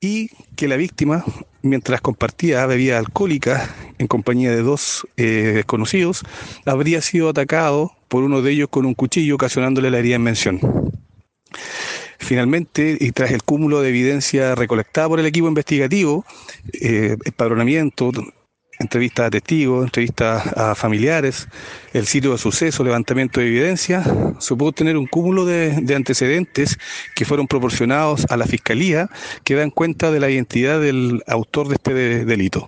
y que la víctima, mientras compartía bebida alcohólica en compañía de dos eh, desconocidos, habría sido atacado por uno de ellos con un cuchillo, ocasionándole la herida en mención. Finalmente, y tras el cúmulo de evidencia recolectada por el equipo investigativo, eh, empadronamiento, entrevistas a testigos, entrevistas a familiares, el sitio de suceso, levantamiento de evidencia, se pudo tener un cúmulo de, de, antecedentes que fueron proporcionados a la Fiscalía que dan cuenta de la identidad del autor de este de, delito.